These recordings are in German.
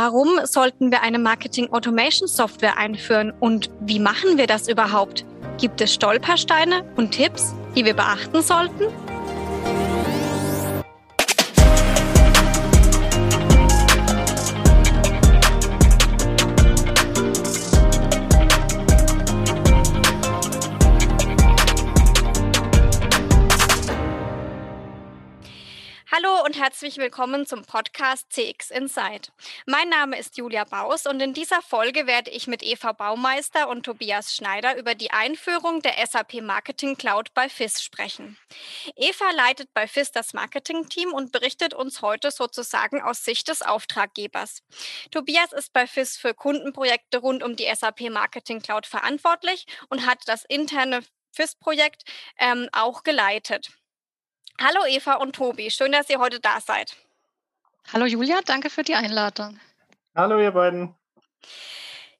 Warum sollten wir eine Marketing Automation Software einführen und wie machen wir das überhaupt? Gibt es Stolpersteine und Tipps, die wir beachten sollten? Herzlich willkommen zum Podcast CX Insight. Mein Name ist Julia Baus und in dieser Folge werde ich mit Eva Baumeister und Tobias Schneider über die Einführung der SAP Marketing Cloud bei FIS sprechen. Eva leitet bei FIS das Marketing-Team und berichtet uns heute sozusagen aus Sicht des Auftraggebers. Tobias ist bei FIS für Kundenprojekte rund um die SAP Marketing Cloud verantwortlich und hat das interne FIS-Projekt ähm, auch geleitet. Hallo Eva und Tobi, schön, dass ihr heute da seid. Hallo Julia, danke für die Einladung. Hallo ihr beiden.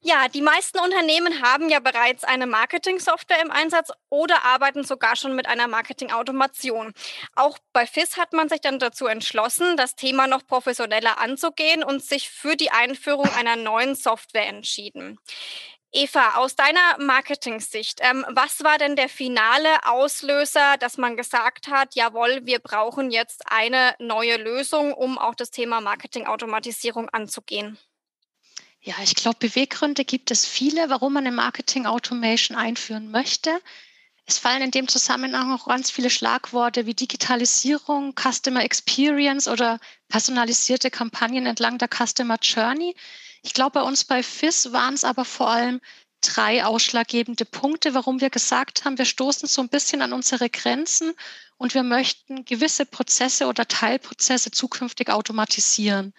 Ja, die meisten Unternehmen haben ja bereits eine Marketing-Software im Einsatz oder arbeiten sogar schon mit einer Marketing-Automation. Auch bei FIS hat man sich dann dazu entschlossen, das Thema noch professioneller anzugehen und sich für die Einführung einer neuen Software entschieden. Eva, aus deiner Marketing-Sicht, ähm, was war denn der finale Auslöser, dass man gesagt hat, jawohl, wir brauchen jetzt eine neue Lösung, um auch das Thema Marketing-Automatisierung anzugehen? Ja, ich glaube, Beweggründe gibt es viele, warum man eine Marketing-Automation einführen möchte. Es fallen in dem Zusammenhang auch ganz viele Schlagworte wie Digitalisierung, Customer Experience oder personalisierte Kampagnen entlang der Customer Journey. Ich glaube, bei uns bei FIS waren es aber vor allem drei ausschlaggebende Punkte, warum wir gesagt haben, wir stoßen so ein bisschen an unsere Grenzen und wir möchten gewisse Prozesse oder Teilprozesse zukünftig automatisieren.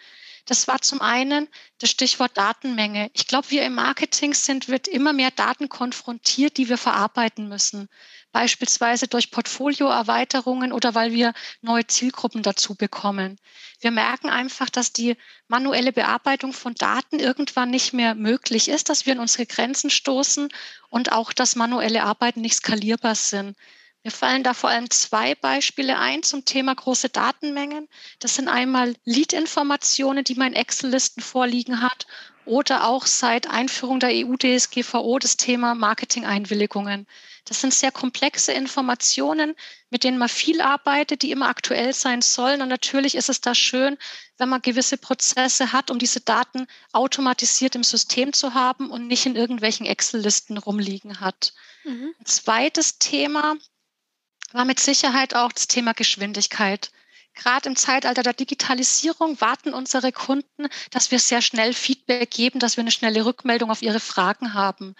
Das war zum einen das Stichwort Datenmenge. Ich glaube, wir im Marketing sind, wird immer mehr Daten konfrontiert, die wir verarbeiten müssen. Beispielsweise durch Portfolioerweiterungen oder weil wir neue Zielgruppen dazu bekommen. Wir merken einfach, dass die manuelle Bearbeitung von Daten irgendwann nicht mehr möglich ist, dass wir in unsere Grenzen stoßen und auch, dass manuelle Arbeiten nicht skalierbar sind. Mir fallen da vor allem zwei Beispiele ein zum Thema große Datenmengen. Das sind einmal Lead-Informationen, die man in Excel-Listen vorliegen hat oder auch seit Einführung der EU-DSGVO das Thema Marketing-Einwilligungen. Das sind sehr komplexe Informationen, mit denen man viel arbeitet, die immer aktuell sein sollen. Und natürlich ist es da schön, wenn man gewisse Prozesse hat, um diese Daten automatisiert im System zu haben und nicht in irgendwelchen Excel-Listen rumliegen hat. Mhm. Ein zweites Thema, war mit Sicherheit auch das Thema Geschwindigkeit. Gerade im Zeitalter der Digitalisierung warten unsere Kunden, dass wir sehr schnell Feedback geben, dass wir eine schnelle Rückmeldung auf ihre Fragen haben.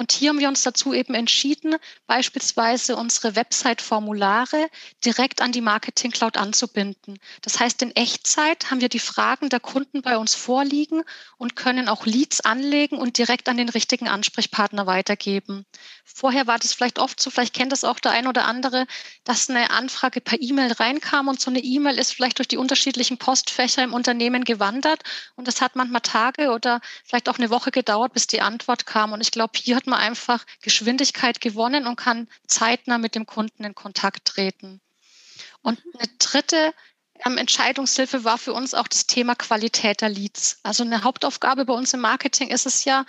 Und hier haben wir uns dazu eben entschieden, beispielsweise unsere Website-Formulare direkt an die Marketing Cloud anzubinden. Das heißt, in Echtzeit haben wir die Fragen der Kunden bei uns vorliegen und können auch Leads anlegen und direkt an den richtigen Ansprechpartner weitergeben. Vorher war das vielleicht oft so, vielleicht kennt das auch der ein oder andere, dass eine Anfrage per E-Mail reinkam und so eine E-Mail ist vielleicht durch die unterschiedlichen Postfächer im Unternehmen gewandert und das hat manchmal Tage oder vielleicht auch eine Woche gedauert, bis die Antwort kam. Und ich glaube, hier hat man einfach Geschwindigkeit gewonnen und kann zeitnah mit dem Kunden in Kontakt treten. Und eine dritte ähm, Entscheidungshilfe war für uns auch das Thema Qualität der Leads. Also eine Hauptaufgabe bei uns im Marketing ist es ja,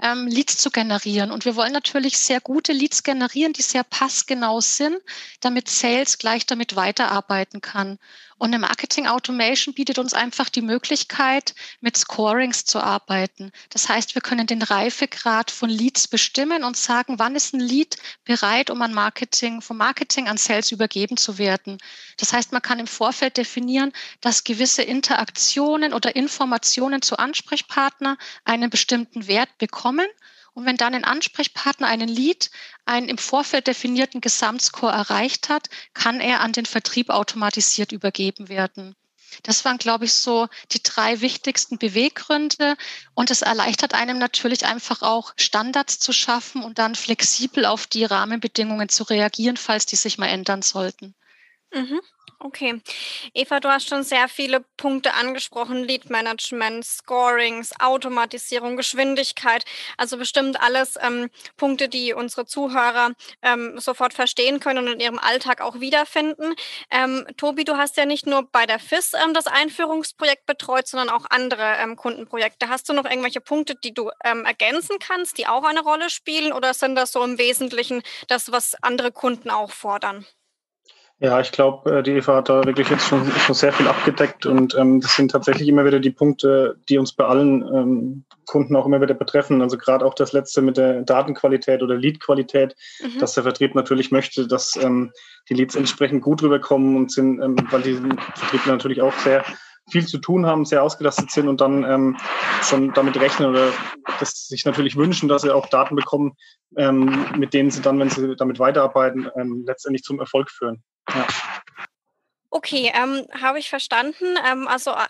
ähm, Leads zu generieren. Und wir wollen natürlich sehr gute Leads generieren, die sehr passgenau sind, damit Sales gleich damit weiterarbeiten kann. Und eine Marketing Automation bietet uns einfach die Möglichkeit, mit Scorings zu arbeiten. Das heißt, wir können den Reifegrad von Leads bestimmen und sagen, wann ist ein Lead bereit, um an Marketing, vom Marketing an Sales übergeben zu werden. Das heißt, man kann im Vorfeld definieren, dass gewisse Interaktionen oder Informationen zu Ansprechpartner einen bestimmten Wert bekommen und wenn dann ein Ansprechpartner einen Lead einen im Vorfeld definierten Gesamtscore erreicht hat, kann er an den Vertrieb automatisiert übergeben werden. Das waren, glaube ich, so die drei wichtigsten Beweggründe. Und es erleichtert einem natürlich einfach auch Standards zu schaffen und dann flexibel auf die Rahmenbedingungen zu reagieren, falls die sich mal ändern sollten. Mhm. Okay. Eva, du hast schon sehr viele Punkte angesprochen. Lead Management, Scorings, Automatisierung, Geschwindigkeit. Also bestimmt alles ähm, Punkte, die unsere Zuhörer ähm, sofort verstehen können und in ihrem Alltag auch wiederfinden. Ähm, Tobi, du hast ja nicht nur bei der FIS ähm, das Einführungsprojekt betreut, sondern auch andere ähm, Kundenprojekte. Hast du noch irgendwelche Punkte, die du ähm, ergänzen kannst, die auch eine Rolle spielen? Oder sind das so im Wesentlichen das, was andere Kunden auch fordern? Ja, ich glaube, äh, die Eva hat da wirklich jetzt schon, schon sehr viel abgedeckt und ähm, das sind tatsächlich immer wieder die Punkte, die uns bei allen ähm, Kunden auch immer wieder betreffen. Also gerade auch das letzte mit der Datenqualität oder Leadqualität, mhm. dass der Vertrieb natürlich möchte, dass ähm, die Leads entsprechend gut rüberkommen und sind, ähm, weil die Vertriebler natürlich auch sehr viel zu tun haben, sehr ausgelastet sind und dann ähm, schon damit rechnen oder das sich natürlich wünschen, dass sie auch Daten bekommen, ähm, mit denen sie dann, wenn sie damit weiterarbeiten, ähm, letztendlich zum Erfolg führen. Ja. Okay, ähm, habe ich verstanden. Ähm, also äh,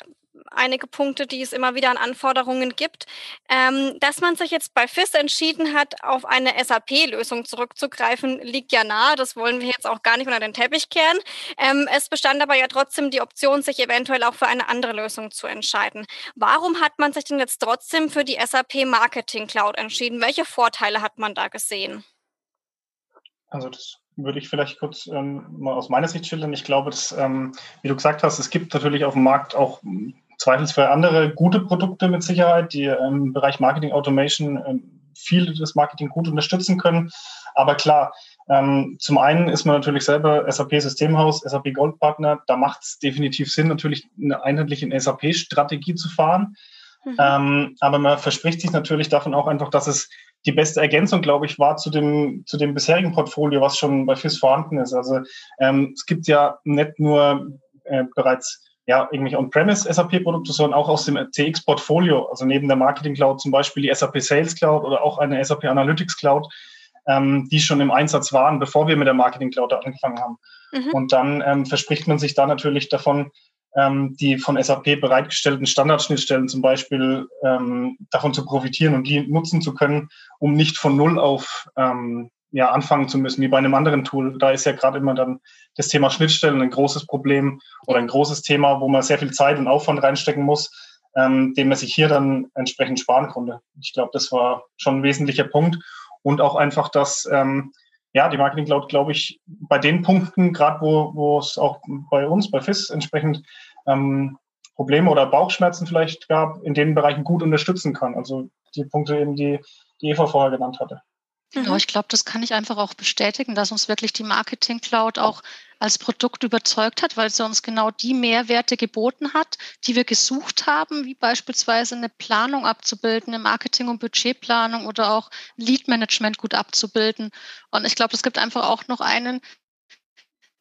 einige Punkte, die es immer wieder an Anforderungen gibt. Ähm, dass man sich jetzt bei FIS entschieden hat, auf eine SAP-Lösung zurückzugreifen, liegt ja nahe. Das wollen wir jetzt auch gar nicht unter den Teppich kehren. Ähm, es bestand aber ja trotzdem die Option, sich eventuell auch für eine andere Lösung zu entscheiden. Warum hat man sich denn jetzt trotzdem für die SAP Marketing Cloud entschieden? Welche Vorteile hat man da gesehen? Also das würde ich vielleicht kurz ähm, mal aus meiner Sicht schildern. Ich glaube, dass, ähm, wie du gesagt hast, es gibt natürlich auf dem Markt auch zweifelsfrei andere gute Produkte mit Sicherheit, die im Bereich Marketing Automation ähm, viel das Marketing gut unterstützen können. Aber klar, ähm, zum einen ist man natürlich selber SAP-Systemhaus, SAP Goldpartner. Da macht es definitiv Sinn, natürlich eine einheitliche SAP-Strategie zu fahren. Mhm. Ähm, aber man verspricht sich natürlich davon auch einfach, dass es die beste Ergänzung, glaube ich, war zu dem, zu dem bisherigen Portfolio, was schon bei FIS vorhanden ist. Also ähm, es gibt ja nicht nur äh, bereits ja, irgendwelche On-Premise SAP-Produkte, sondern auch aus dem CX-Portfolio, also neben der Marketing Cloud zum Beispiel die SAP Sales Cloud oder auch eine SAP Analytics Cloud, ähm, die schon im Einsatz waren, bevor wir mit der Marketing Cloud angefangen haben. Mhm. Und dann ähm, verspricht man sich da natürlich davon, ähm, die von SAP bereitgestellten Standardschnittstellen zum Beispiel ähm, davon zu profitieren und die nutzen zu können, um nicht von Null auf ähm, ja, anfangen zu müssen, wie bei einem anderen Tool. Da ist ja gerade immer dann das Thema Schnittstellen ein großes Problem oder ein großes Thema, wo man sehr viel Zeit und Aufwand reinstecken muss, ähm, den man sich hier dann entsprechend sparen konnte. Ich glaube, das war schon ein wesentlicher Punkt. Und auch einfach, dass ähm, ja, die Marketing Cloud, glaube ich, bei den Punkten, gerade wo, wo es auch bei uns, bei FIS entsprechend ähm, Probleme oder Bauchschmerzen vielleicht gab, in den Bereichen gut unterstützen kann. Also die Punkte eben, die, die Eva vorher genannt hatte. Genau, mhm. ich glaube, das kann ich einfach auch bestätigen, dass uns wirklich die Marketing Cloud auch als Produkt überzeugt hat, weil sie uns genau die Mehrwerte geboten hat, die wir gesucht haben, wie beispielsweise eine Planung abzubilden, eine Marketing- und Budgetplanung oder auch Lead Management gut abzubilden. Und ich glaube, es gibt einfach auch noch einen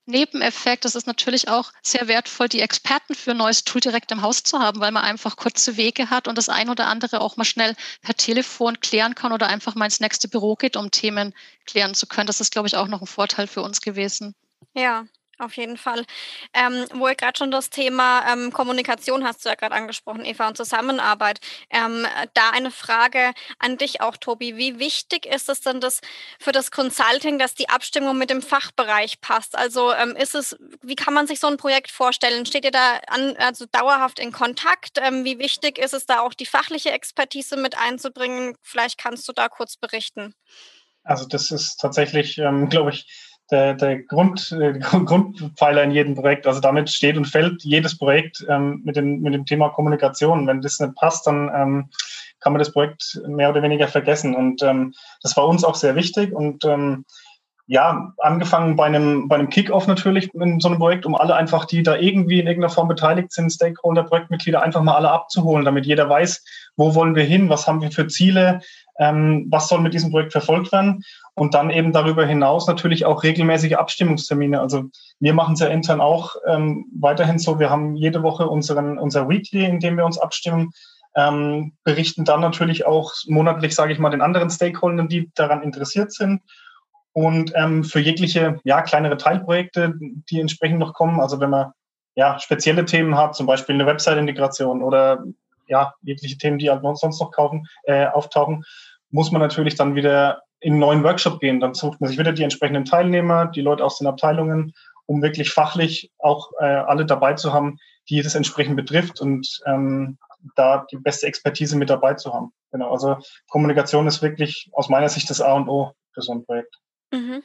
Nebeneffekt, es ist natürlich auch sehr wertvoll, die Experten für ein neues Tool direkt im Haus zu haben, weil man einfach kurze Wege hat und das ein oder andere auch mal schnell per Telefon klären kann oder einfach mal ins nächste Büro geht, um Themen klären zu können. Das ist, glaube ich, auch noch ein Vorteil für uns gewesen. Ja, auf jeden Fall. Ähm, wo ihr gerade schon das Thema ähm, Kommunikation hast du ja gerade angesprochen, Eva, und Zusammenarbeit. Ähm, da eine Frage an dich auch, Tobi. Wie wichtig ist es denn das für das Consulting, dass die Abstimmung mit dem Fachbereich passt? Also ähm, ist es, wie kann man sich so ein Projekt vorstellen? Steht ihr da an, also dauerhaft in Kontakt? Ähm, wie wichtig ist es da auch die fachliche Expertise mit einzubringen? Vielleicht kannst du da kurz berichten. Also das ist tatsächlich, ähm, glaube ich, der, der Grund, äh, Grundpfeiler in jedem Projekt. Also damit steht und fällt jedes Projekt ähm, mit, dem, mit dem Thema Kommunikation. Wenn das nicht passt, dann ähm, kann man das Projekt mehr oder weniger vergessen. Und ähm, das war uns auch sehr wichtig. Und ähm, ja, angefangen bei einem, bei einem Kickoff natürlich in so einem Projekt, um alle einfach, die da irgendwie in irgendeiner Form beteiligt sind, Stakeholder, Projektmitglieder, einfach mal alle abzuholen, damit jeder weiß, wo wollen wir hin, was haben wir für Ziele, ähm, was soll mit diesem Projekt verfolgt werden und dann eben darüber hinaus natürlich auch regelmäßige Abstimmungstermine. Also wir machen es ja intern auch ähm, weiterhin so. Wir haben jede Woche unseren, unser Weekly, in dem wir uns abstimmen, ähm, berichten dann natürlich auch monatlich, sage ich mal, den anderen Stakeholdern, die daran interessiert sind. Und ähm, für jegliche ja, kleinere Teilprojekte, die entsprechend noch kommen, also wenn man ja, spezielle Themen hat, zum Beispiel eine Website-Integration oder ja, jegliche Themen, die halt sonst noch kaufen, äh, auftauchen, muss man natürlich dann wieder in einen neuen Workshop gehen. Dann sucht man sich wieder die entsprechenden Teilnehmer, die Leute aus den Abteilungen um wirklich fachlich auch äh, alle dabei zu haben, die das entsprechend betrifft und ähm, da die beste Expertise mit dabei zu haben. Genau, also Kommunikation ist wirklich aus meiner Sicht das A und O für so ein Projekt. Mhm.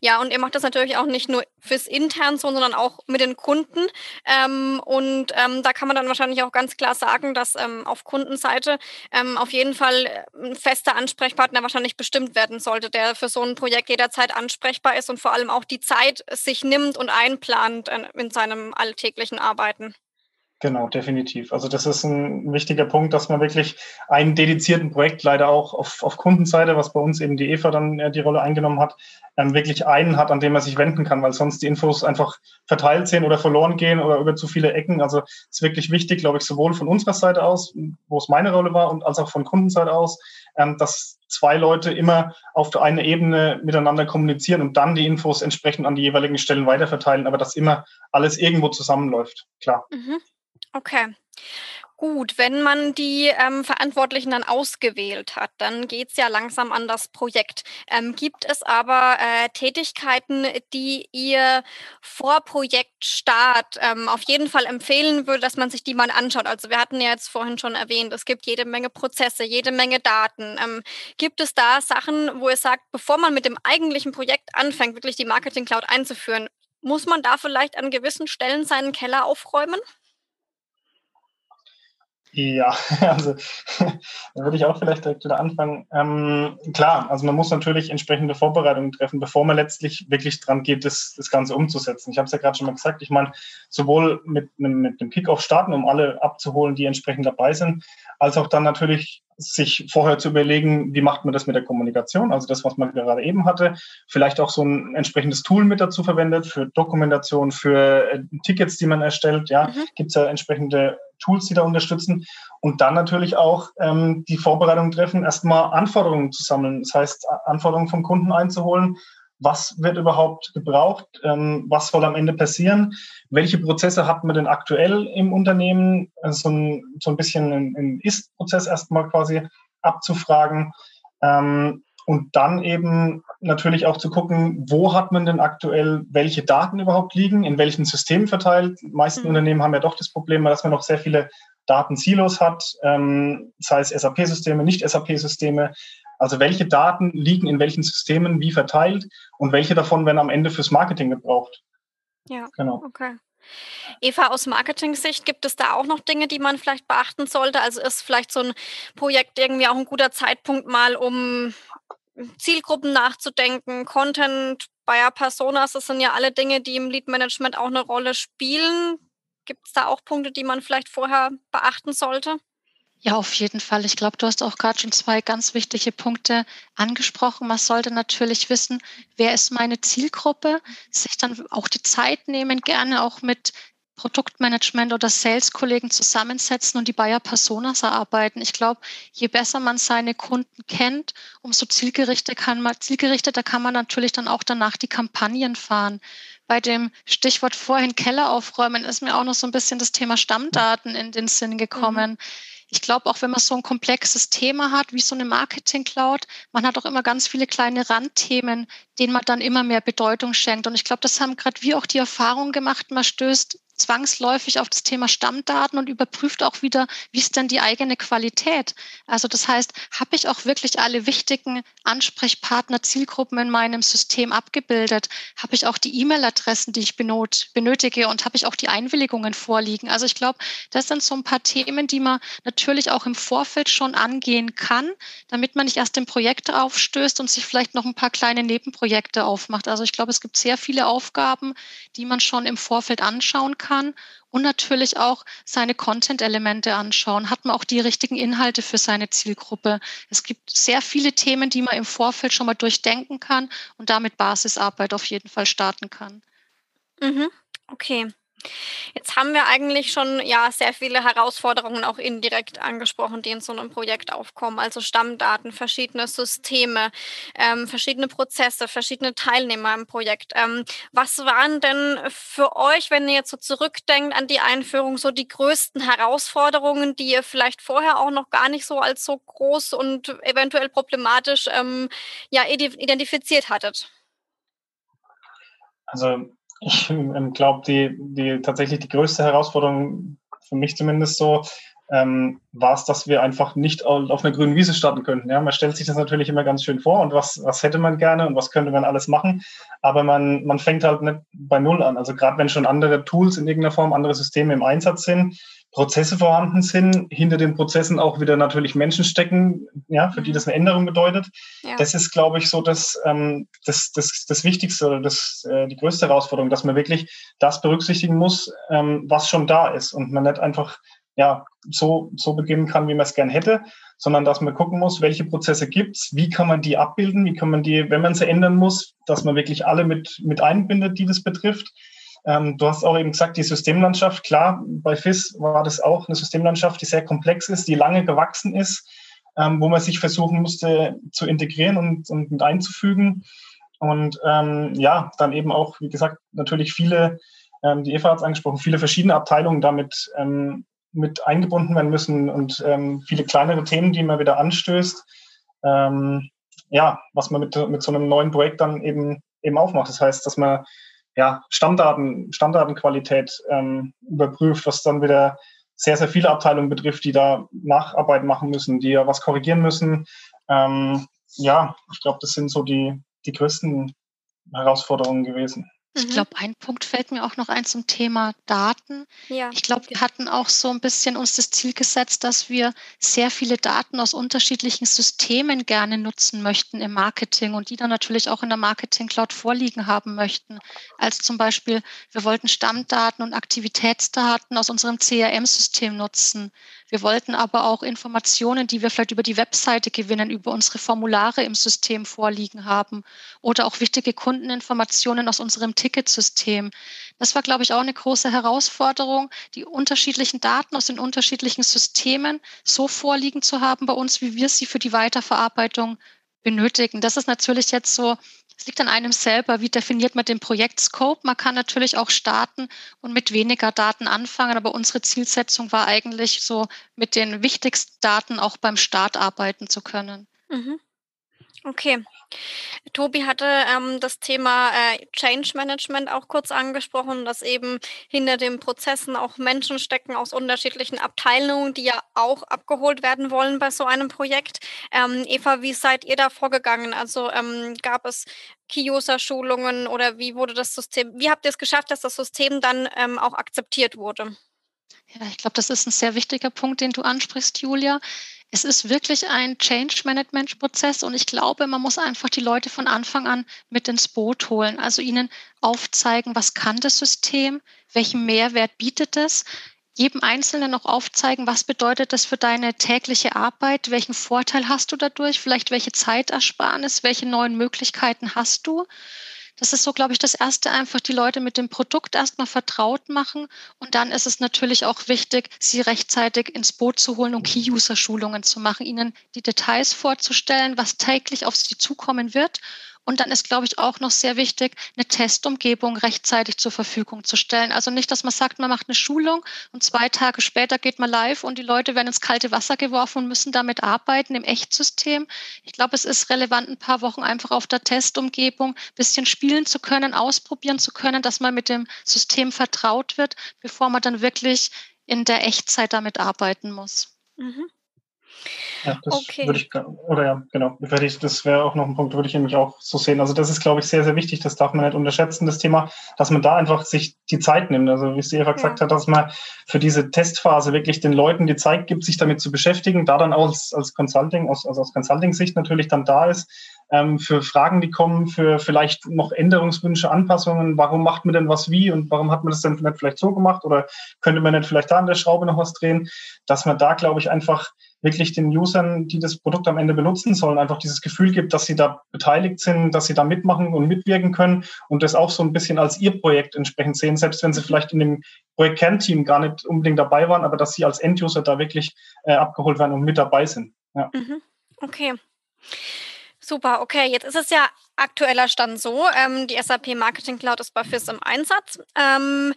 Ja, und ihr macht das natürlich auch nicht nur fürs intern, sondern auch mit den Kunden. Ähm, und ähm, da kann man dann wahrscheinlich auch ganz klar sagen, dass ähm, auf Kundenseite ähm, auf jeden Fall äh, ein fester Ansprechpartner wahrscheinlich bestimmt werden sollte, der für so ein Projekt jederzeit ansprechbar ist und vor allem auch die Zeit sich nimmt und einplant äh, in seinem alltäglichen Arbeiten. Genau, definitiv. Also das ist ein wichtiger Punkt, dass man wirklich einen dedizierten Projekt leider auch auf, auf Kundenseite, was bei uns eben die Eva dann äh, die Rolle eingenommen hat, ähm, wirklich einen hat, an dem man sich wenden kann, weil sonst die Infos einfach verteilt sind oder verloren gehen oder über zu viele Ecken. Also ist wirklich wichtig, glaube ich, sowohl von unserer Seite aus, wo es meine Rolle war, und als auch von Kundenseite aus, ähm, dass zwei Leute immer auf der einen Ebene miteinander kommunizieren und dann die Infos entsprechend an die jeweiligen Stellen weiterverteilen, aber dass immer alles irgendwo zusammenläuft, klar. Mhm. Okay. Gut, wenn man die ähm, Verantwortlichen dann ausgewählt hat, dann geht es ja langsam an das Projekt. Ähm, gibt es aber äh, Tätigkeiten, die ihr vor Projektstart ähm, auf jeden Fall empfehlen würde, dass man sich die mal anschaut? Also wir hatten ja jetzt vorhin schon erwähnt, es gibt jede Menge Prozesse, jede Menge Daten. Ähm, gibt es da Sachen, wo ihr sagt, bevor man mit dem eigentlichen Projekt anfängt, wirklich die Marketing Cloud einzuführen, muss man da vielleicht an gewissen Stellen seinen Keller aufräumen? Ja, also da würde ich auch vielleicht direkt wieder anfangen. Ähm, klar, also man muss natürlich entsprechende Vorbereitungen treffen, bevor man letztlich wirklich dran geht, das, das Ganze umzusetzen. Ich habe es ja gerade schon mal gesagt, ich meine, sowohl mit, mit dem Kickoff starten, um alle abzuholen, die entsprechend dabei sind, als auch dann natürlich sich vorher zu überlegen, wie macht man das mit der Kommunikation, also das, was man gerade eben hatte, vielleicht auch so ein entsprechendes Tool mit dazu verwendet für Dokumentation, für äh, Tickets, die man erstellt, ja, mhm. gibt es ja entsprechende Tools, die da unterstützen und dann natürlich auch ähm, die Vorbereitung treffen, erstmal Anforderungen zu sammeln, das heißt Anforderungen vom Kunden einzuholen, was wird überhaupt gebraucht, ähm, was soll am Ende passieren, welche Prozesse hat man denn aktuell im Unternehmen, also so, ein, so ein bisschen einen Ist-Prozess erstmal quasi abzufragen. Ähm, und dann eben natürlich auch zu gucken, wo hat man denn aktuell welche Daten überhaupt liegen, in welchen Systemen verteilt. Die meisten mhm. Unternehmen haben ja doch das Problem, dass man noch sehr viele Datensilos hat, ähm, sei es SAP-Systeme, nicht SAP-Systeme. Also welche Daten liegen in welchen Systemen wie verteilt und welche davon werden am Ende fürs Marketing gebraucht. Ja, genau. Okay. Eva, aus Marketing-Sicht gibt es da auch noch Dinge, die man vielleicht beachten sollte? Also ist vielleicht so ein Projekt irgendwie auch ein guter Zeitpunkt mal, um Zielgruppen nachzudenken, Content, Buyer Personas, das sind ja alle Dinge, die im Lead-Management auch eine Rolle spielen. Gibt es da auch Punkte, die man vielleicht vorher beachten sollte? Ja, auf jeden Fall. Ich glaube, du hast auch gerade schon zwei ganz wichtige Punkte angesprochen. Man sollte natürlich wissen, wer ist meine Zielgruppe, sich dann auch die Zeit nehmen, gerne auch mit Produktmanagement oder Sales-Kollegen zusammensetzen und die Buyer Personas erarbeiten. Ich glaube, je besser man seine Kunden kennt, umso zielgerichteter kann man, zielgerichteter kann man natürlich dann auch danach die Kampagnen fahren. Bei dem Stichwort vorhin Keller aufräumen ist mir auch noch so ein bisschen das Thema Stammdaten in den Sinn gekommen. Mhm ich glaube, auch wenn man so ein komplexes Thema hat, wie so eine Marketing-Cloud, man hat auch immer ganz viele kleine Randthemen, denen man dann immer mehr Bedeutung schenkt. Und ich glaube, das haben gerade wir auch die Erfahrung gemacht, man stößt zwangsläufig auf das Thema Stammdaten und überprüft auch wieder, wie ist denn die eigene Qualität. Also das heißt, habe ich auch wirklich alle wichtigen Ansprechpartner, Zielgruppen in meinem System abgebildet? Habe ich auch die E-Mail-Adressen, die ich benötige und habe ich auch die Einwilligungen vorliegen? Also ich glaube, das sind so ein paar Themen, die man natürlich auch im Vorfeld schon angehen kann, damit man nicht erst im Projekt aufstößt und sich vielleicht noch ein paar kleine Nebenprojekte aufmacht. Also ich glaube, es gibt sehr viele Aufgaben, die man schon im Vorfeld anschauen kann kann und natürlich auch seine Content-Elemente anschauen. Hat man auch die richtigen Inhalte für seine Zielgruppe? Es gibt sehr viele Themen, die man im Vorfeld schon mal durchdenken kann und damit Basisarbeit auf jeden Fall starten kann. Mhm. Okay. Jetzt haben wir eigentlich schon ja sehr viele Herausforderungen auch indirekt angesprochen, die in so einem Projekt aufkommen. Also Stammdaten, verschiedene Systeme, ähm, verschiedene Prozesse, verschiedene Teilnehmer im Projekt. Ähm, was waren denn für euch, wenn ihr jetzt so zurückdenkt an die Einführung, so die größten Herausforderungen, die ihr vielleicht vorher auch noch gar nicht so als so groß und eventuell problematisch ähm, ja, identifiziert hattet? Also Ich ähm, glaube, die, die tatsächlich die größte Herausforderung, für mich zumindest so, ähm, war es, dass wir einfach nicht auf einer grünen Wiese starten könnten. Ja, man stellt sich das natürlich immer ganz schön vor und was, was hätte man gerne und was könnte man alles machen, aber man, man fängt halt nicht bei Null an. Also gerade wenn schon andere Tools in irgendeiner Form, andere Systeme im Einsatz sind, Prozesse vorhanden sind, hinter den Prozessen auch wieder natürlich Menschen stecken, ja, für die mhm. das eine Änderung bedeutet. Ja. Das ist, glaube ich, so das, ähm, das, das, das Wichtigste oder das, äh, die größte Herausforderung, dass man wirklich das berücksichtigen muss, ähm, was schon da ist und man nicht einfach ja, so, so beginnen kann, wie man es gern hätte, sondern dass man gucken muss, welche Prozesse gibt's, wie kann man die abbilden, wie kann man die, wenn man sie ändern muss, dass man wirklich alle mit, mit einbindet, die das betrifft. Ähm, du hast auch eben gesagt, die Systemlandschaft, klar, bei FIS war das auch eine Systemlandschaft, die sehr komplex ist, die lange gewachsen ist, ähm, wo man sich versuchen musste zu integrieren und, und mit einzufügen. Und ähm, ja, dann eben auch, wie gesagt, natürlich viele, ähm, die Eva hat es angesprochen, viele verschiedene Abteilungen damit ähm, mit eingebunden werden müssen und ähm, viele kleinere Themen, die man wieder anstößt. Ähm, ja, was man mit, mit so einem neuen Projekt dann eben, eben aufmacht. Das heißt, dass man ja, Stammdaten, Stammdatenqualität ähm, überprüft, was dann wieder sehr, sehr viele Abteilungen betrifft, die da Nacharbeit machen müssen, die ja was korrigieren müssen. Ähm, ja, ich glaube, das sind so die, die größten Herausforderungen gewesen. Ich mhm. glaube, ein Punkt fällt mir auch noch ein zum Thema Daten. Ja. Ich glaube, wir hatten auch so ein bisschen uns das Ziel gesetzt, dass wir sehr viele Daten aus unterschiedlichen Systemen gerne nutzen möchten im Marketing und die dann natürlich auch in der Marketing Cloud vorliegen haben möchten. Als zum Beispiel, wir wollten Stammdaten und Aktivitätsdaten aus unserem CRM-System nutzen. Wir wollten aber auch Informationen, die wir vielleicht über die Webseite gewinnen, über unsere Formulare im System vorliegen haben oder auch wichtige Kundeninformationen aus unserem Ticketsystem. Das war, glaube ich, auch eine große Herausforderung, die unterschiedlichen Daten aus den unterschiedlichen Systemen so vorliegen zu haben bei uns, wie wir sie für die Weiterverarbeitung benötigen. Das ist natürlich jetzt so es liegt an einem selber, wie definiert man den Projektscope. Man kann natürlich auch starten und mit weniger Daten anfangen, aber unsere Zielsetzung war eigentlich so, mit den wichtigsten Daten auch beim Start arbeiten zu können. Mhm. Okay. Tobi hatte ähm, das Thema äh, Change Management auch kurz angesprochen, dass eben hinter den Prozessen auch Menschen stecken aus unterschiedlichen Abteilungen, die ja auch abgeholt werden wollen bei so einem Projekt. Ähm, Eva, wie seid ihr da vorgegangen? Also ähm, gab es Key-User-Schulungen oder wie wurde das System, wie habt ihr es geschafft, dass das System dann ähm, auch akzeptiert wurde? Ja, ich glaube, das ist ein sehr wichtiger Punkt, den du ansprichst, Julia. Es ist wirklich ein Change-Management-Prozess und ich glaube, man muss einfach die Leute von Anfang an mit ins Boot holen. Also ihnen aufzeigen, was kann das System, welchen Mehrwert bietet es, jedem Einzelnen noch aufzeigen, was bedeutet das für deine tägliche Arbeit, welchen Vorteil hast du dadurch, vielleicht welche Zeitersparnis, welche neuen Möglichkeiten hast du. Das ist so, glaube ich, das Erste, einfach die Leute mit dem Produkt erstmal vertraut machen. Und dann ist es natürlich auch wichtig, sie rechtzeitig ins Boot zu holen und Key-User-Schulungen zu machen, ihnen die Details vorzustellen, was täglich auf sie zukommen wird und dann ist, glaube ich, auch noch sehr wichtig, eine Testumgebung rechtzeitig zur Verfügung zu stellen. Also nicht, dass man sagt, man macht eine Schulung und zwei Tage später geht man live und die Leute werden ins kalte Wasser geworfen und müssen damit arbeiten im Echtsystem. Ich glaube, es ist relevant, ein paar Wochen einfach auf der Testumgebung ein bisschen spielen zu können, ausprobieren zu können, dass man mit dem System vertraut wird, bevor man dann wirklich in der Echtzeit damit arbeiten muss. Mhm. Ja, das okay. würde ich, oder ja, genau, das wäre auch noch ein Punkt, würde ich nämlich auch so sehen. Also das ist, glaube ich, sehr, sehr wichtig, das darf man nicht unterschätzen, das Thema, dass man da einfach sich die Zeit nimmt. Also wie es Eva gesagt ja. hat, dass man für diese Testphase wirklich den Leuten die Zeit gibt, sich damit zu beschäftigen, da dann auch als, als Consulting, aus, also aus Consulting-Sicht natürlich dann da ist, ähm, für Fragen, die kommen, für vielleicht noch Änderungswünsche, Anpassungen, warum macht man denn was wie und warum hat man das denn nicht vielleicht so gemacht oder könnte man nicht vielleicht da an der Schraube noch was drehen, dass man da, glaube ich, einfach wirklich den Usern, die das Produkt am Ende benutzen sollen, einfach dieses Gefühl gibt, dass sie da beteiligt sind, dass sie da mitmachen und mitwirken können und das auch so ein bisschen als ihr Projekt entsprechend sehen, selbst wenn sie vielleicht in dem Projekt-Kernteam gar nicht unbedingt dabei waren, aber dass sie als Enduser da wirklich äh, abgeholt werden und mit dabei sind. Ja. Mhm. Okay. Super, okay. Jetzt ist es ja aktueller Stand so, ähm, die SAP Marketing Cloud ist bei FIS im Einsatz. Ähm,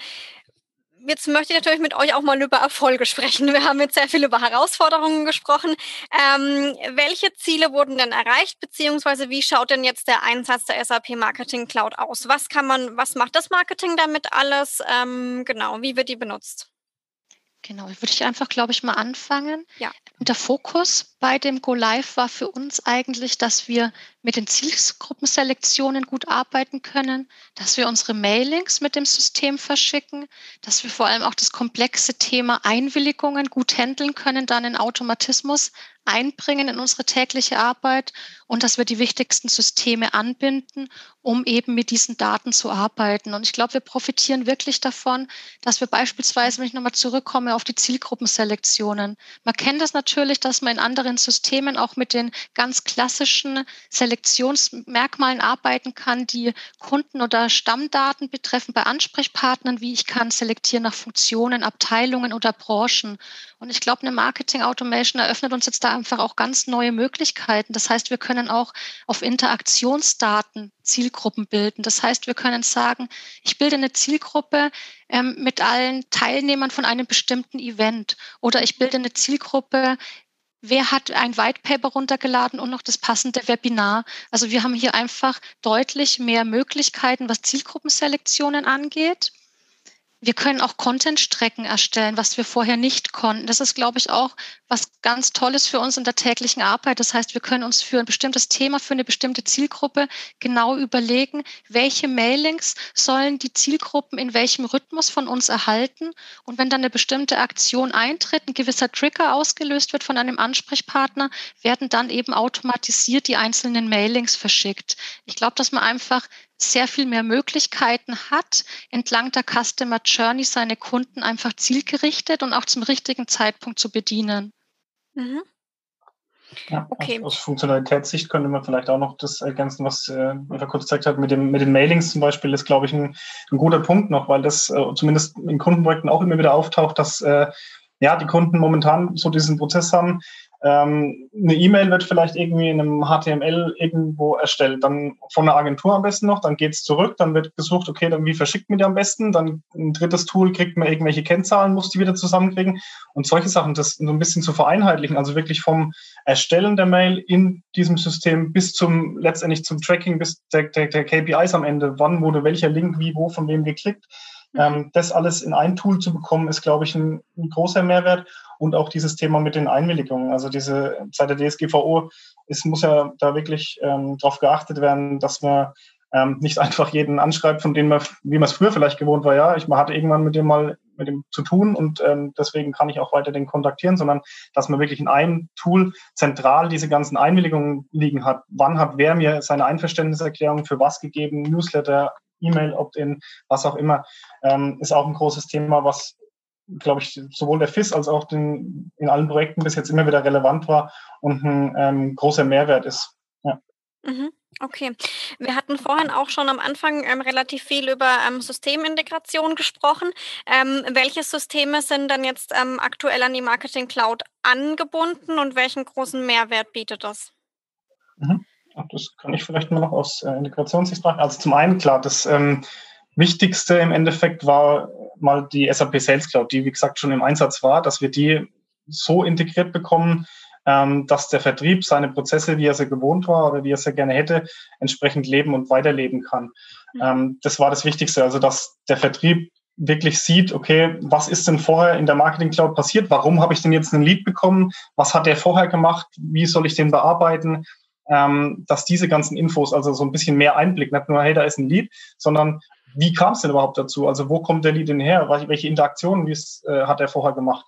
jetzt möchte ich natürlich mit euch auch mal über Erfolge sprechen. Wir haben jetzt sehr viel über Herausforderungen gesprochen. Ähm, welche Ziele wurden denn erreicht, beziehungsweise wie schaut denn jetzt der Einsatz der SAP Marketing Cloud aus? Was kann man, was macht das Marketing damit alles? Ähm, genau, wie wird die benutzt? Genau, würde ich einfach, glaube ich, mal anfangen. Ja. Der Fokus bei dem Go Live war für uns eigentlich, dass wir mit den Zielgruppenselektionen gut arbeiten können, dass wir unsere Mailings mit dem System verschicken, dass wir vor allem auch das komplexe Thema Einwilligungen gut handeln können, dann in Automatismus einbringen in unsere tägliche Arbeit und dass wir die wichtigsten Systeme anbinden, um eben mit diesen Daten zu arbeiten. Und ich glaube, wir profitieren wirklich davon, dass wir beispielsweise, wenn ich nochmal zurückkomme auf die Zielgruppenselektionen, man kennt das natürlich, dass man in anderen Systemen auch mit den ganz klassischen Selektionsmerkmalen arbeiten kann, die Kunden- oder Stammdaten betreffen bei Ansprechpartnern, wie ich kann selektieren nach Funktionen, Abteilungen oder Branchen. Und ich glaube, eine Marketing Automation eröffnet uns jetzt da einfach auch ganz neue Möglichkeiten. Das heißt, wir können auch auf Interaktionsdaten Zielgruppen bilden. Das heißt, wir können sagen, ich bilde eine Zielgruppe ähm, mit allen Teilnehmern von einem bestimmten Event oder ich bilde eine Zielgruppe wer hat ein White Paper runtergeladen und noch das passende Webinar. Also wir haben hier einfach deutlich mehr Möglichkeiten, was Zielgruppenselektionen angeht. Wir können auch Content-Strecken erstellen, was wir vorher nicht konnten. Das ist, glaube ich, auch was ganz Tolles für uns in der täglichen Arbeit. Das heißt, wir können uns für ein bestimmtes Thema, für eine bestimmte Zielgruppe genau überlegen, welche Mailings sollen die Zielgruppen in welchem Rhythmus von uns erhalten. Und wenn dann eine bestimmte Aktion eintritt, ein gewisser Trigger ausgelöst wird von einem Ansprechpartner, werden dann eben automatisiert die einzelnen Mailings verschickt. Ich glaube, dass man einfach sehr viel mehr Möglichkeiten hat, entlang der Customer Journey seine Kunden einfach zielgerichtet und auch zum richtigen Zeitpunkt zu bedienen. Mhm. Ja, okay. Aus Funktionalitätssicht könnte man vielleicht auch noch das ergänzen, was äh, Eva kurz gezeigt hat, mit, dem, mit den Mailings zum Beispiel, ist, glaube ich, ein, ein guter Punkt noch, weil das äh, zumindest in Kundenprojekten auch immer wieder auftaucht, dass äh, ja, die Kunden momentan so diesen Prozess haben, ähm, eine E-Mail wird vielleicht irgendwie in einem HTML irgendwo erstellt, dann von der Agentur am besten noch, dann geht's zurück, dann wird gesucht, okay, dann wie verschickt man die am besten, dann ein drittes Tool kriegt man irgendwelche Kennzahlen, muss die wieder zusammenkriegen und solche Sachen, das so ein bisschen zu vereinheitlichen, also wirklich vom Erstellen der Mail in diesem System bis zum letztendlich zum Tracking, bis der, der, der KPIs am Ende, wann wurde welcher Link wie wo von wem geklickt. Ähm, das alles in ein Tool zu bekommen, ist, glaube ich, ein, ein großer Mehrwert und auch dieses Thema mit den Einwilligungen. Also diese seit der DSGVO, es muss ja da wirklich ähm, darauf geachtet werden, dass man ähm, nicht einfach jeden anschreibt, von dem man, wie man es früher vielleicht gewohnt war, ja, ich man hatte irgendwann mit dem mal mit dem zu tun und ähm, deswegen kann ich auch weiter den kontaktieren, sondern dass man wirklich in einem Tool zentral diese ganzen Einwilligungen liegen hat. Wann hat wer mir seine Einverständniserklärung für was gegeben, Newsletter, E-Mail, Opt-in, was auch immer, ähm, ist auch ein großes Thema, was glaube ich, sowohl der FIS als auch den, in allen Projekten bis jetzt immer wieder relevant war und ein ähm, großer Mehrwert ist. Ja. Mhm. Okay, wir hatten vorhin auch schon am Anfang ähm, relativ viel über ähm, Systemintegration gesprochen. Ähm, welche Systeme sind dann jetzt ähm, aktuell an die Marketing Cloud angebunden und welchen großen Mehrwert bietet das? Mhm. Das kann ich vielleicht mal noch aus äh, Integrationssicht machen. Also zum einen, klar, das ähm, Wichtigste im Endeffekt war mal die SAP Sales Cloud, die wie gesagt schon im Einsatz war, dass wir die so integriert bekommen, ähm, dass der Vertrieb seine Prozesse, wie er sie gewohnt war oder wie er sie gerne hätte, entsprechend leben und weiterleben kann. Mhm. Ähm, das war das Wichtigste, also dass der Vertrieb wirklich sieht, okay, was ist denn vorher in der Marketing Cloud passiert? Warum habe ich denn jetzt einen Lead bekommen? Was hat der vorher gemacht? Wie soll ich den bearbeiten? Ähm, dass diese ganzen Infos, also so ein bisschen mehr Einblick, nicht nur, hey, da ist ein Lead, sondern wie kam es denn überhaupt dazu? Also wo kommt der Lead denn her? Welche Interaktionen äh, hat er vorher gemacht?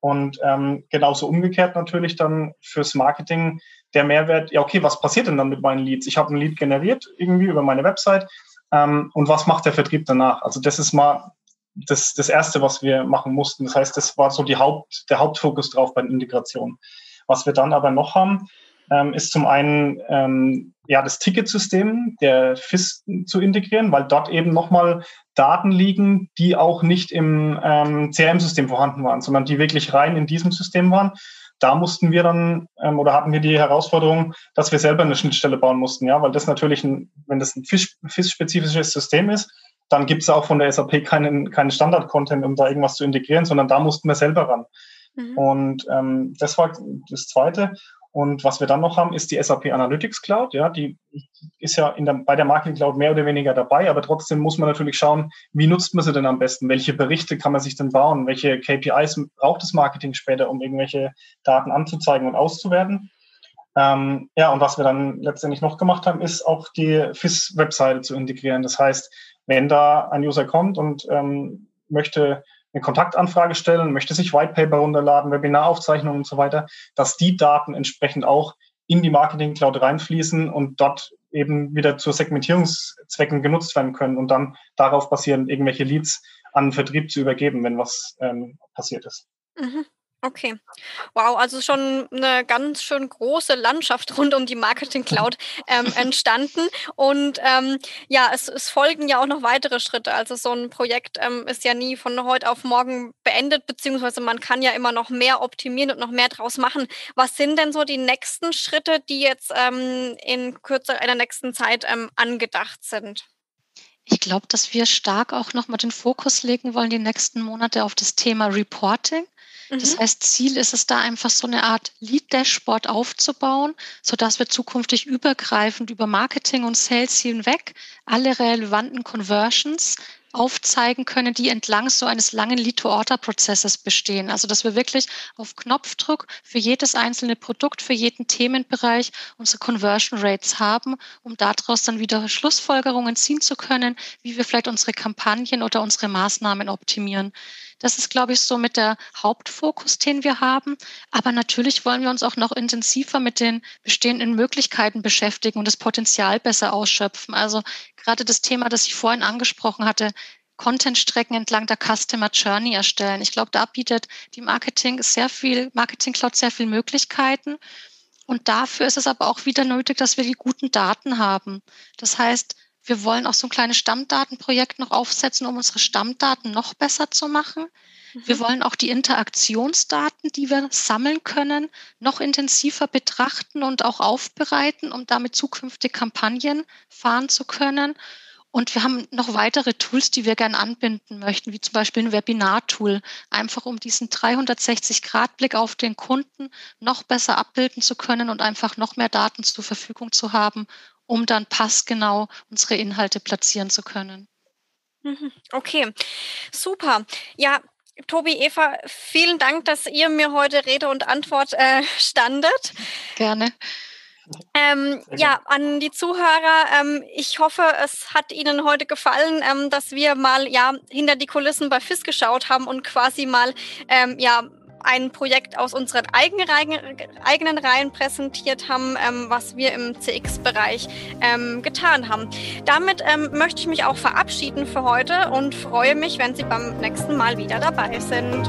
Und ähm, genauso umgekehrt natürlich dann fürs Marketing der Mehrwert, ja okay, was passiert denn dann mit meinen Leads? Ich habe ein Lead generiert irgendwie über meine Website ähm, und was macht der Vertrieb danach? Also das ist mal das, das Erste, was wir machen mussten. Das heißt, das war so die Haupt, der Hauptfokus drauf bei der Integration. Was wir dann aber noch haben, ähm, ist zum einen ähm, ja das Ticketsystem der FIS zu integrieren, weil dort eben nochmal Daten liegen, die auch nicht im ähm, CRM-System vorhanden waren, sondern die wirklich rein in diesem System waren. Da mussten wir dann ähm, oder hatten wir die Herausforderung, dass wir selber eine Schnittstelle bauen mussten, ja, weil das natürlich, ein, wenn das ein FIS-spezifisches System ist, dann gibt es auch von der SAP keinen, keinen Standard-Content, um da irgendwas zu integrieren, sondern da mussten wir selber ran. Mhm. Und ähm, das war das Zweite. Und was wir dann noch haben, ist die SAP Analytics Cloud. Ja, die ist ja der, bei der Marketing Cloud mehr oder weniger dabei, aber trotzdem muss man natürlich schauen, wie nutzt man sie denn am besten? Welche Berichte kann man sich denn bauen? Welche KPIs braucht das Marketing später, um irgendwelche Daten anzuzeigen und auszuwerten? Ähm, ja, und was wir dann letztendlich noch gemacht haben, ist auch die FIS-Webseite zu integrieren. Das heißt, wenn da ein User kommt und ähm, möchte eine Kontaktanfrage stellen, möchte sich Whitepaper runterladen, Webinaraufzeichnungen und so weiter, dass die Daten entsprechend auch in die Marketing Cloud reinfließen und dort eben wieder zu Segmentierungszwecken genutzt werden können und dann darauf basierend irgendwelche Leads an den Vertrieb zu übergeben, wenn was ähm, passiert ist. Mhm. Okay. Wow, also schon eine ganz schön große Landschaft rund um die Marketing Cloud ähm, entstanden. Und ähm, ja, es, es, folgen ja auch noch weitere Schritte. Also so ein Projekt ähm, ist ja nie von heute auf morgen beendet, beziehungsweise man kann ja immer noch mehr optimieren und noch mehr draus machen. Was sind denn so die nächsten Schritte, die jetzt ähm, in kürzer einer nächsten Zeit ähm, angedacht sind? Ich glaube, dass wir stark auch nochmal den Fokus legen wollen, die nächsten Monate auf das Thema Reporting. Das mhm. heißt, Ziel ist es da einfach so eine Art Lead-Dashboard aufzubauen, sodass wir zukünftig übergreifend über Marketing und Sales hinweg alle relevanten Conversions aufzeigen können, die entlang so eines langen Lead-to-Order-Prozesses bestehen. Also dass wir wirklich auf Knopfdruck für jedes einzelne Produkt, für jeden Themenbereich unsere Conversion Rates haben, um daraus dann wieder Schlussfolgerungen ziehen zu können, wie wir vielleicht unsere Kampagnen oder unsere Maßnahmen optimieren. Das ist, glaube ich, so mit der Hauptfokus, den wir haben. Aber natürlich wollen wir uns auch noch intensiver mit den bestehenden Möglichkeiten beschäftigen und das Potenzial besser ausschöpfen. Also gerade das Thema, das ich vorhin angesprochen hatte, Content-Strecken entlang der Customer Journey erstellen. Ich glaube, da bietet die Marketing sehr viel, Marketing Cloud sehr viele Möglichkeiten. Und dafür ist es aber auch wieder nötig, dass wir die guten Daten haben. Das heißt, wir wollen auch so ein kleines Stammdatenprojekt noch aufsetzen, um unsere Stammdaten noch besser zu machen. Mhm. Wir wollen auch die Interaktionsdaten, die wir sammeln können, noch intensiver betrachten und auch aufbereiten, um damit zukünftig Kampagnen fahren zu können. Und wir haben noch weitere Tools, die wir gerne anbinden möchten, wie zum Beispiel ein Webinar-Tool, einfach um diesen 360-Grad-Blick auf den Kunden noch besser abbilden zu können und einfach noch mehr Daten zur Verfügung zu haben, um dann passgenau unsere Inhalte platzieren zu können. Mhm. Okay, super. Ja, Tobi, Eva, vielen Dank, dass ihr mir heute Rede und Antwort äh, standet. Gerne. Ähm, ja, an die Zuhörer, ähm, ich hoffe, es hat Ihnen heute gefallen, ähm, dass wir mal ja hinter die Kulissen bei FIS geschaut haben und quasi mal ähm, ja ein Projekt aus unseren eigenen Reihen, eigenen Reihen präsentiert haben, ähm, was wir im CX-Bereich ähm, getan haben. Damit ähm, möchte ich mich auch verabschieden für heute und freue mich, wenn Sie beim nächsten Mal wieder dabei sind.